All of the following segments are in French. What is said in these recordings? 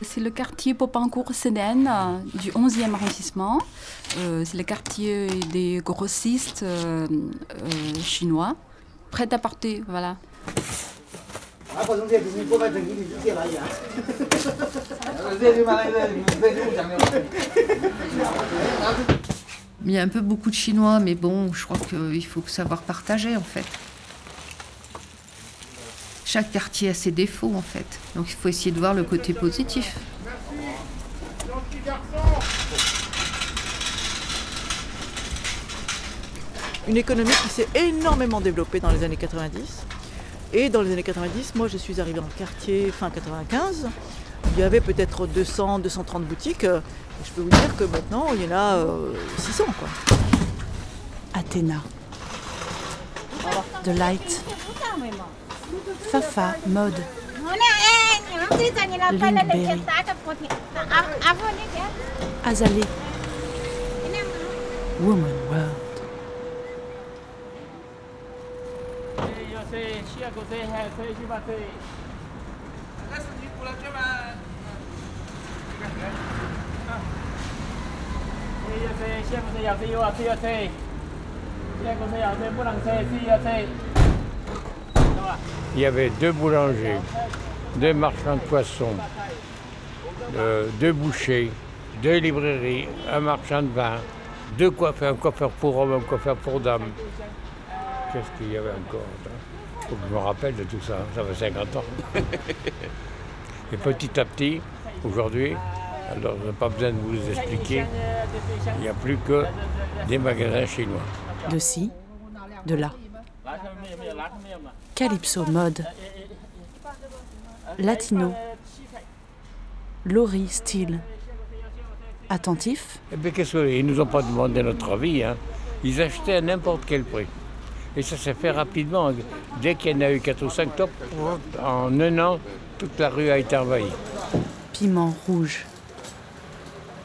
C'est le quartier Popincourt-Sénène euh, du 11e arrondissement. Euh, c'est le quartier des grossistes euh, chinois. Prêt à porter, voilà. Il y a un peu beaucoup de Chinois, mais bon, je crois qu'il faut savoir partager en fait. Chaque quartier a ses défauts en fait, donc il faut essayer de voir le côté positif. Une économie qui s'est énormément développée dans les années 90. Et dans les années 90, moi je suis arrivée en quartier fin 95. Il y avait peut-être 200, 230 boutiques. Et je peux vous dire que maintenant il y en a euh, 600 quoi. Athéna. The Light. Fafa Mode. Lindberry. Azalée. Woman World. Il y avait deux boulangers, deux marchands de poissons, euh, deux bouchers, deux librairies, un marchand de vin, deux coiffeurs, un coiffeur pour hommes, un coiffeur pour dames. Qu'est-ce qu'il y avait encore Il faut que je me rappelle de tout ça, ça fait 50 ans. Et petit à petit, aujourd'hui, alors je n'ai pas besoin de vous expliquer, il n'y a plus que des magasins chinois. De ci, de là. Calypso Mode. Latino. Laurie Style. Attentif, Eh bien, qu'est-ce qu'ils ne nous ont pas demandé notre avis. hein. Ils achetaient à n'importe quel prix. Et ça s'est fait rapidement. Dès qu'il y en a eu 4 ou 5 tops, en un an, toute la rue a été envahie. piment rouge.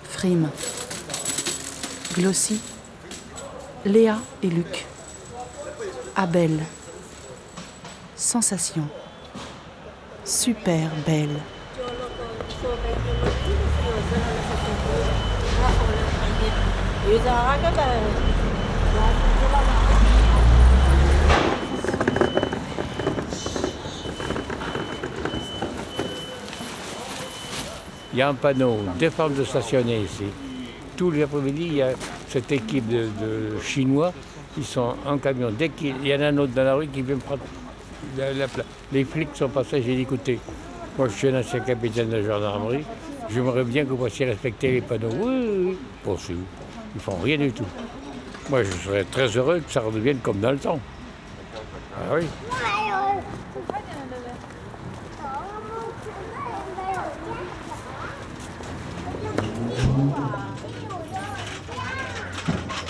Frime. Glossy. Léa et Luc. Abel. Sensation. Super belle. Il y a un panneau, deux femmes de stationner ici. Tous les après-midi, il y a cette équipe de, Chinois. Ils sont en camion. Dès qu'il y en a un autre dans la rue qui vient prendre la, la place. Les flics sont passés, j'ai dit écoutez, moi je suis un ancien capitaine de gendarmerie, j'aimerais bien que vous puissiez respecter les panneaux. Oui, oui, c'est- ils font rien du tout. Moi je serais très heureux que ça redevienne comme dans le temps. Ah oui.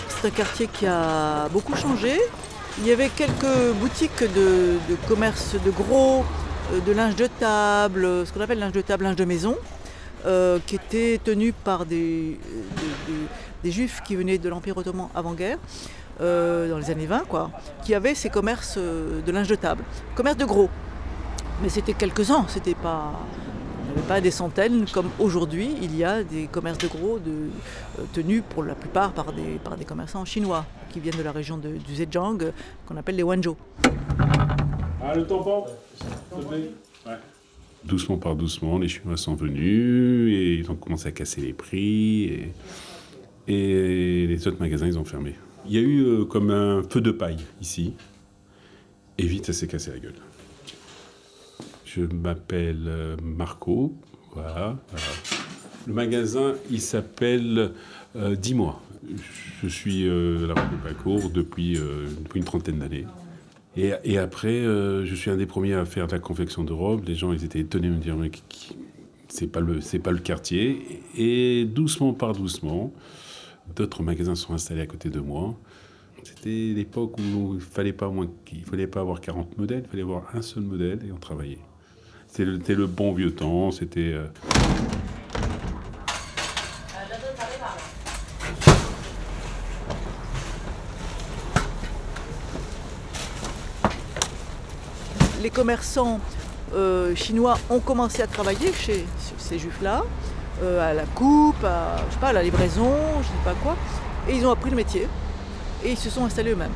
C'est un quartier qui a beaucoup changé. Il y avait quelques boutiques de, commerce de gros, euh, de linge de table, ce qu'on appelle linge de table, linge de maison, euh, qui étaient tenus par des juifs qui venaient de l'Empire ottoman avant-guerre, euh, dans les années 20, quoi, qui avaient ces commerces euh, de linge de table, commerce de gros. Mais c'était quelques-uns, c'était pas. Il n'y avait pas des centaines comme aujourd'hui, il y a des commerces de gros de, euh, tenus pour la plupart par des, par des commerçants chinois qui viennent de la région de- du Zhejiang, qu'on appelle les Wanzhou. Ah, le tampon Ouais. Doucement par doucement, les Chinois sont venus et ils ont commencé à casser les prix et, et les autres magasins, ils ont fermé. Il y a eu euh, comme un feu de paille ici et vite, ça s'est cassé la gueule. Je m'appelle euh, Marco, voilà, voilà. Le magasin, il s'appelle euh, Dis-moi. Je suis euh, la rue de Pacourt depuis, euh, depuis une trentaine d'années. Et, après, euh, je suis un des premiers à faire de la confection de robes. Les gens, ils étaient étonnés de me dire, mais c'est pas c'est pas le quartier. Et doucement par doucement, d'autres magasins sont installés à côté de moi. C'était l'époque où il fallait fallait pas avoir 40 modèles, il fallait avoir un seul modèle et on travaillait. C'était le, bon vieux temps, c'était... euh, Les commerçants euh, chinois ont commencé à travailler chez ces juifs-là, euh, à la coupe, à, je sais pas, à la livraison, je sais pas quoi. Et ils ont appris le métier et ils se sont installés eux-mêmes.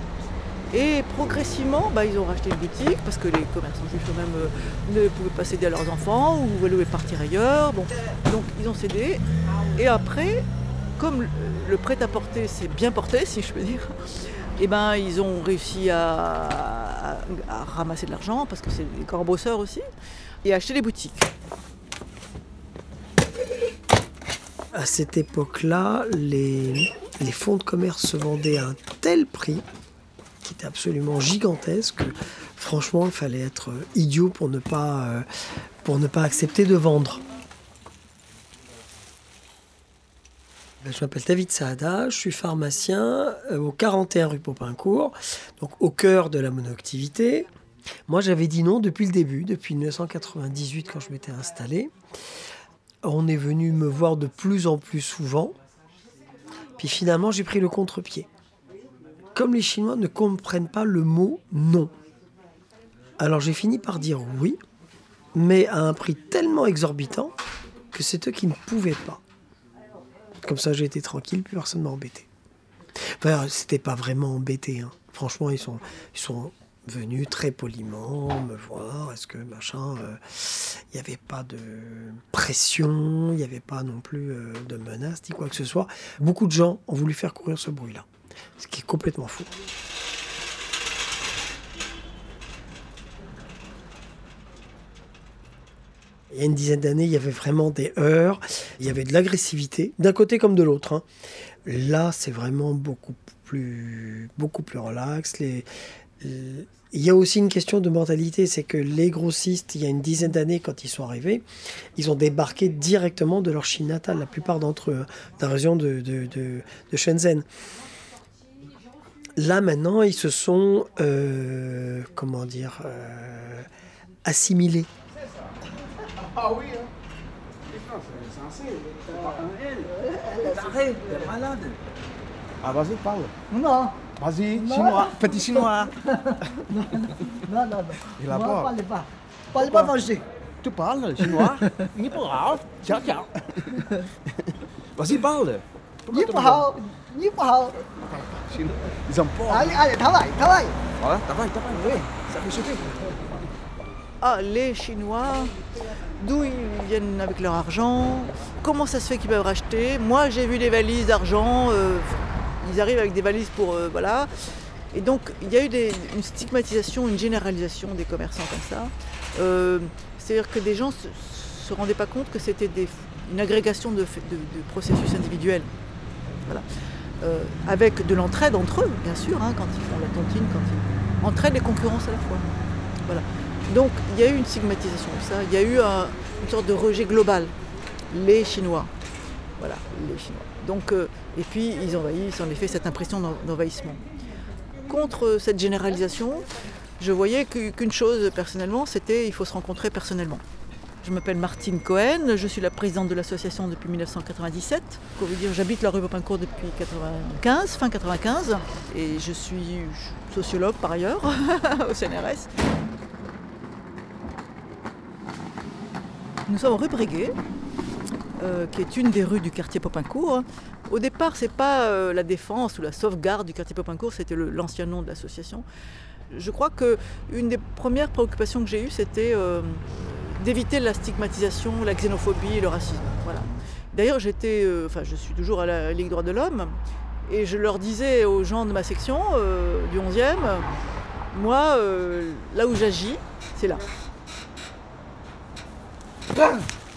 Et progressivement, bah, ils ont racheté une boutique parce que les commerçants juifs eux-mêmes euh, ne pouvaient pas céder à leurs enfants ou voulaient partir ailleurs. Donc ils ont cédé. Et après, comme le- prêt-à-porter s'est bien porté, si je peux dire, eh ben, ils ont réussi à ramasser de l'argent parce que c'est des grands bosseurs aussi et à acheter des boutiques. À cette époque-là, les, fonds de commerce se vendaient à un tel prix qui était absolument gigantesque que franchement, il fallait être idiot pour ne pas, euh, pour ne pas accepter de vendre. Ben, Je m'appelle David Saada, je suis pharmacien euh, au 41 rue Popincourt, donc au cœur de la monoactivité. Moi, j'avais dit non depuis le début, depuis 1998 quand je m'étais installé. On est venu me voir de plus en plus souvent. Puis finalement, j'ai pris le contre-pied. Comme les Chinois ne comprennent pas le mot non. Alors j'ai fini par dire oui, mais à un prix tellement exorbitant que c'est eux qui ne pouvaient pas. Comme ça, j'ai été tranquille, plus personne m'a embêté. Enfin, c'était pas vraiment embêté. hein. Franchement, ils sont, ils sont venus très poliment me voir. Est-ce que machin. euh, il n'y avait pas de pression, il n'y avait pas non plus euh, de menaces, ni quoi que ce soit. Beaucoup de gens ont voulu faire courir ce bruit-là, ce qui est complètement fou. Il y a une dizaine d'années, il y avait vraiment des heurts, il y avait de l'agressivité, d'un côté comme de l'autre. hein. Là, c'est vraiment beaucoup plus, beaucoup plus relax. Les- il y a aussi une question de mentalité, c'est que les grossistes, il y a une dizaine d'années, quand ils sont arrivés, ils ont débarqué directement de leur Chine natale, la plupart d'entre eux, hein, de la région de, de, de- de Shenzhen. Là, maintenant, ils se sont, euh, comment dire, euh, assimilés. Ah oui, hein. Non, c'est censé. C'est pas un elle. Arrête, t'es malade. Ah, vas-y, parle. Non, Vas-y, chinois, petit chinois. non, non, non. Il a pas. parlez pas. Parlez pas français. Tu parles chinois Ni pas grave. Ciao, ciao. Vas-y, parle. Ni pas hao, ni pas. Chinois. Ils ont peur. Allez, allez, travaille, travaille. Voilà, travaille, travaille, oui. Ça fait chauffer. Ah, les Chinois, d'où ils viennent avec leur argent, comment ça se fait qu'ils peuvent racheter? Moi, j'ai vu des valises d'argent, euh, ils arrivent avec des valises pour. euh, voilà. Et donc, il y a eu une stigmatisation, une généralisation des commerçants comme ça. Euh, C'est-à-dire que des gens se, se rendaient pas compte que c'était une agrégation de, processus individuels. Voilà. Euh, avec de l'entraide entre eux, bien sûr, hein, quand ils font la tontine, quand ils. Entraide et concurrence à la fois. Voilà. Donc il y a eu une stigmatisation de ça, il y a eu un- une sorte de rejet global. Les Chinois. Voilà, les Chinois. Donc, et puis ils envahissent en effet cette impression d'en- d'envahissement. Contre cette généralisation, je voyais qu'une chose personnellement, c'était il faut se rencontrer personnellement. Je m'appelle Martine Cohen, je suis la présidente de l'association depuis 1997. Pour vous dire, j'habite la rue Popincourt depuis 95, fin 95, et je suis sociologue par ailleurs au CNRS. Nous sommes rue Breguet, euh, qui est une des rues du quartier Popincourt. Au départ, c'est pas euh, la défense ou la sauvegarde du quartier Popincourt, c'était l'ancien nom de l'association. Je crois que une des premières préoccupations que j'ai eues, c'était euh, d'éviter la stigmatisation, la xénophobie le racisme. Voilà. D'ailleurs, j'étais, enfin, je suis toujours à la Ligue droits de l'homme, et je leur disais aux gens de ma section du 11e, moi, là où j'agis, c'est là.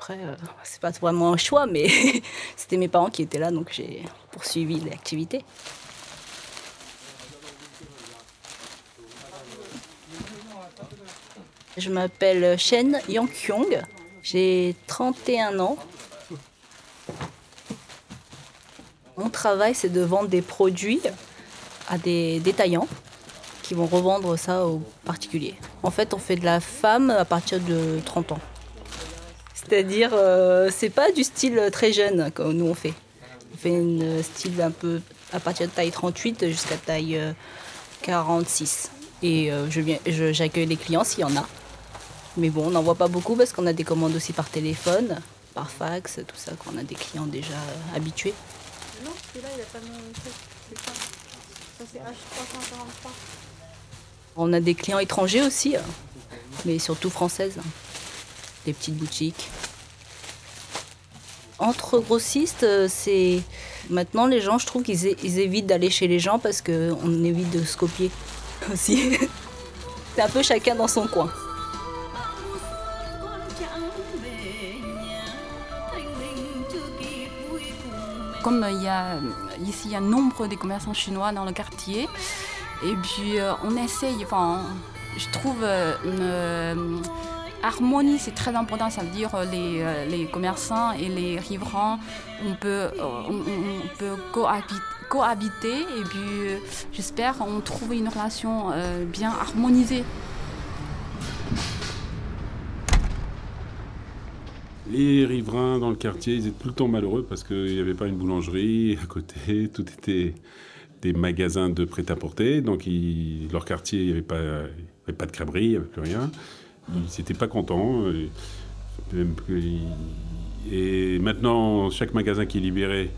Après, euh, c'est pas vraiment un choix, mais c'était mes parents qui étaient là, donc j'ai poursuivi l'activité. Je m'appelle Shen Yang-kyung, j'ai 31 ans. Mon travail, c'est de vendre des produits à des détaillants qui vont revendre ça aux particuliers. En fait, on fait de la femme à partir de 30 ans. C'est-à-dire, euh, c'est pas du style très jeune comme nous on fait. On fait un style un peu à partir de taille 38 jusqu'à taille 46. Euh, Et euh, je viens, j'accueille les clients s'il y en a. Mais bon, on n'en voit pas beaucoup parce qu'on a des commandes aussi par téléphone, par fax, tout ça, qu'on a des clients déjà habitués. Non, celui-là, il n'a pas C'est ça. Ça, c'est H343. On a des clients étrangers aussi, mais surtout françaises. Des petites boutiques. Entre grossistes, c'est. Maintenant, les gens, je trouve qu'ils évitent d'aller chez les gens parce qu'on évite de se copier aussi. c'est un peu chacun dans son coin. Comme il y a ici nombre de commerçants chinois dans le quartier, et puis euh, on essaye, enfin, je trouve euh, une euh, harmonie, c'est très important, ça veut dire les, les commerçants et les riverains, on peut, peut cohabiter, et puis j'espère on trouve une relation bien harmonisée. Les riverains dans le quartier, ils étaient tout le temps malheureux parce qu'il n'y avait pas une boulangerie à côté, tout était des magasins de prêt-à-porter. Donc, leur quartier, il n'y avait, avait pas de crèmerie, il n'y avait plus rien. Ils n'étaient pas contents. Et, maintenant, chaque magasin qui est libéré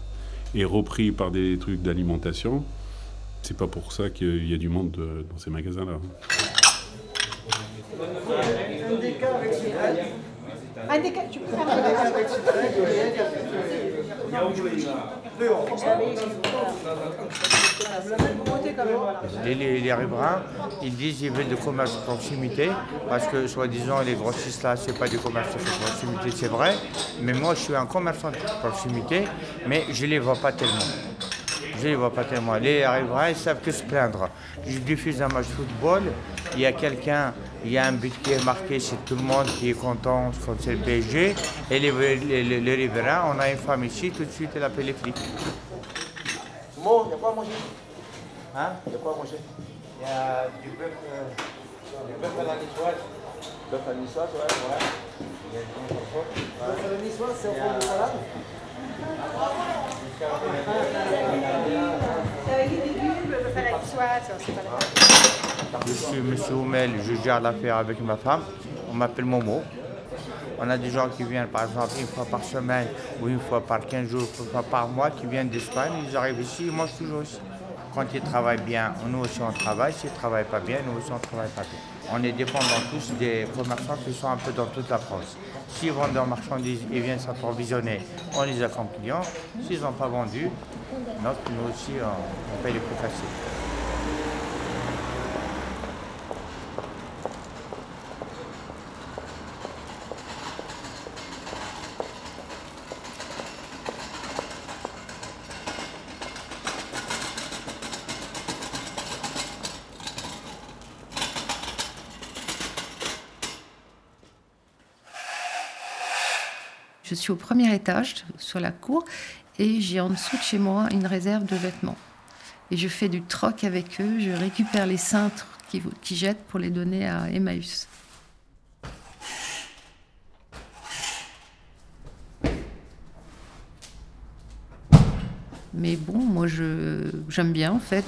est repris par des trucs d'alimentation. C'est pas pour ça qu'il y a du monde dans ces magasins-là. Un tu peux faire les, les, riverains, ils disent qu'ils veulent du commerce de proximité, parce que soi-disant les grossistes là, c'est pas du commerce de proximité, c'est vrai. Mais moi, je suis un commerçant de proximité, mais je les vois pas tellement. Je les vois pas tellement. Les riverains, ils savent que se plaindre. Je diffuse un match de football, il y a quelqu'un, il y a un but qui est marqué, c'est tout le monde qui est content quand c'est le PSG. Et les, les, les, riverains, on a une femme ici, tout de suite, elle appelle les flics. Mo, il y a quoi à manger Hein? Il y a quoi à manger Il y a du bœuf, euh, du bœuf à la niçoise. Bœuf à la niçoise, ouais. ouais. Il y a du bœuf à la niçoise, c'est au fond de salade? Avec des légumes, bœuf à la niçoise, c'est pas la je suis M. Oumel, je gère l'affaire avec ma femme. On m'appelle Momo. On a des gens qui viennent par exemple une fois par semaine ou une fois par 15 jours, une fois par mois, qui viennent d'Espagne. Ils arrivent ici, ils mangent toujours ici. Quand ils travaillent bien, nous aussi on travaille. S'ils ne travaillent pas bien, nous aussi on ne travaille pas bien. On est dépendants tous des commerçants qui sont un peu dans toute la France. S'ils vendent leurs marchandises et viennent s'approvisionner, on les a comme clients. S'ils n'ont pas vendu, nous aussi on, paye les plus faciles. Suis au premier étage, sur la cour, et j'ai en dessous de chez moi une réserve de vêtements. Et je fais du troc avec eux, je récupère les cintres qu'ils jettent pour les donner à Emmaüs. Mais bon, moi j'aime bien en fait.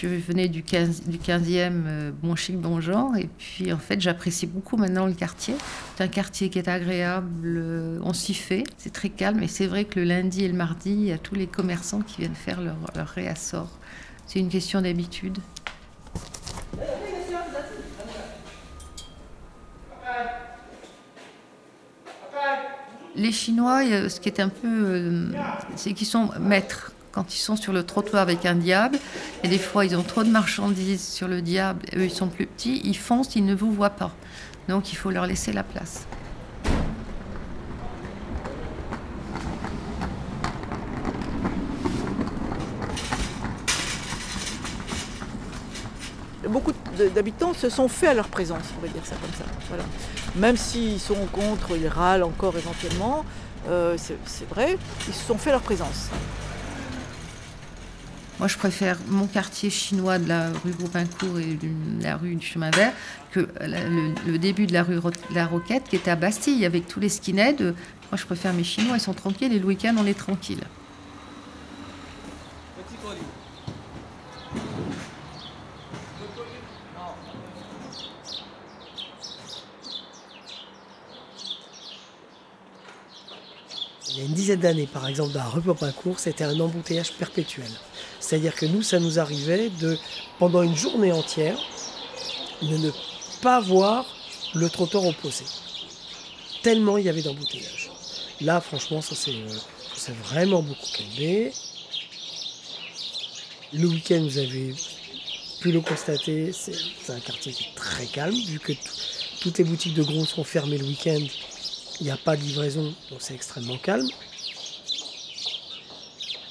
Je venais du, 15, du 15e euh, Bon Chic Bon Genre et puis en fait j'apprécie beaucoup maintenant le quartier. C'est un quartier qui est agréable, euh, on s'y fait, c'est très calme et c'est vrai que le lundi et le mardi, il y a tous les commerçants qui viennent faire leur, leur réassort. C'est une question d'habitude. Les Chinois, ce qui est un peu, euh, c'est qu'ils sont maîtres quand ils sont sur le trottoir avec un diable, et des fois ils ont trop de marchandises sur le diable, eux ils sont plus petits, ils foncent, ils ne vous voient pas. Donc il faut leur laisser la place. Beaucoup d'habitants se sont faits à leur présence, on va dire ça comme ça. Voilà. Même s'ils sont contre, ils râlent encore éventuellement, euh, c'est vrai, ils se sont faits à leur présence. Moi, je préfère mon quartier chinois de la rue Goupincourt et de la rue du Chemin Vert que le, le début de la rue Ro- La Roquette qui était à Bastille avec tous les skinheads. Moi, je préfère mes Chinois, ils sont tranquilles et le week-end, on est tranquille. Il y a une dizaine d'années, par exemple, dans la rue Popincourt, c'était un embouteillage perpétuel. C'est-à-dire que nous, ça nous arrivait de, pendant une journée entière, de ne pas voir le trottoir opposé. Tellement il y avait d'embouteillage. Là, franchement, ça s'est euh, s'est vraiment beaucoup calmé. Le week-end, vous avez pu le constater, c'est un quartier qui est très calme, vu que tout- toutes les boutiques de gros sont fermées le week-end. Il n'y a pas de livraison, donc c'est extrêmement calme.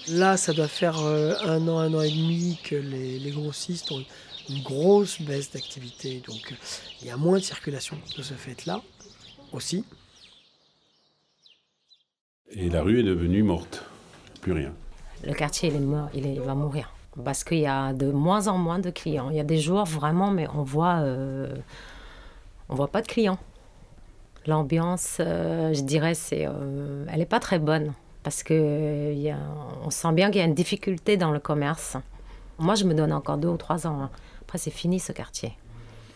Là, ça doit faire euh, un an, un an et demi que les, les grossistes ont une grosse baisse d'activité. Donc, il y a moins de circulation de ce fait-là aussi. Et la rue est devenue morte. Plus rien. Le quartier, il, est mort, il, est- il va mourir. Parce qu'il y a de moins en moins de clients. Il y a des jours vraiment, mais on voit, euh, on voit pas de clients. L'ambiance, euh, je dirais, c'est, euh, elle n'est pas très bonne. Parce que euh, y a- on sent bien qu'il y a une difficulté dans le commerce. Moi, je me donne encore deux ou trois ans. hein. Après, c'est fini ce quartier.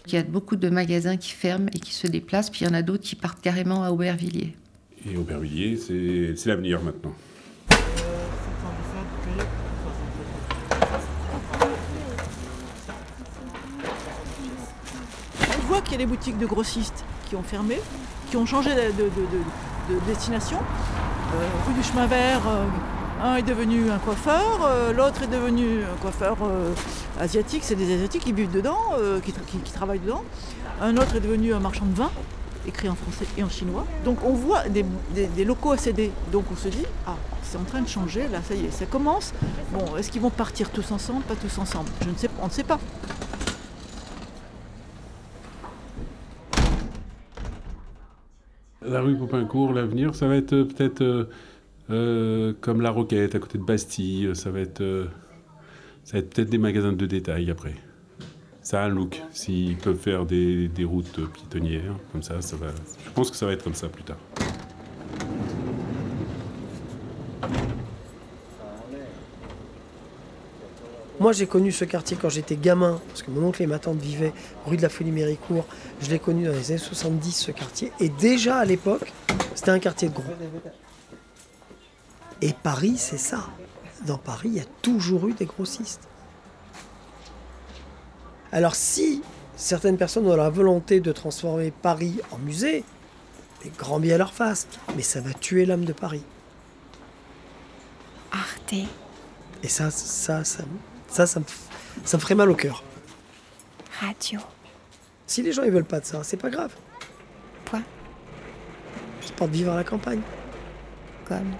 Il y a beaucoup de magasins qui ferment et qui se déplacent, puis il y en a d'autres qui partent carrément à Aubervilliers. Et Aubervilliers, c'est l'avenir maintenant. On voit qu'il y a des boutiques de grossistes qui ont fermé, qui ont changé de, de- de- de- de destination. Euh, rue du Chemin Vert, euh, un est devenu un coiffeur, euh, l'autre est devenu un coiffeur asiatique, c'est des Asiatiques qui vivent dedans, qui, tra- qui- qui travaillent dedans. Un autre est devenu un marchand de vin, écrit en français et en chinois. Donc on voit des, locaux céder. Donc on se dit, ah, c'est en train de changer, là ça y est, ça commence. Bon, est-ce qu'ils vont partir tous ensemble, pas tous ensemble Je ne sais, on ne sait pas. La rue Popincourt, l'avenir, ça va être euh, peut-être euh, euh, comme La Roquette, à côté de Bastille. Ça va être, être peut-être des magasins de détail après. Ça a un look. S'ils peuvent faire des, des routes piétonnières, comme ça, ça va. Je pense que ça va être comme ça plus tard. Moi, j'ai connu ce quartier quand j'étais gamin, parce que mon oncle et ma tante vivaient rue de la Folie Méricourt. Je l'ai connu dans les années 70, ce quartier. Et déjà à l'époque, c'était un quartier de gros. Et Paris, c'est ça. Dans Paris, il y a toujours eu des grossistes. Alors si certaines personnes ont la volonté de transformer Paris en musée, mais grand bien leur face. Mais ça va tuer l'âme de Paris. Arte. Et ça, ça, ça, ça, ça me, ça me ferait mal au cœur. Radio. Si les gens ils veulent pas de ça, c'est pas grave. C'est pas de vivre à la campagne. Comme?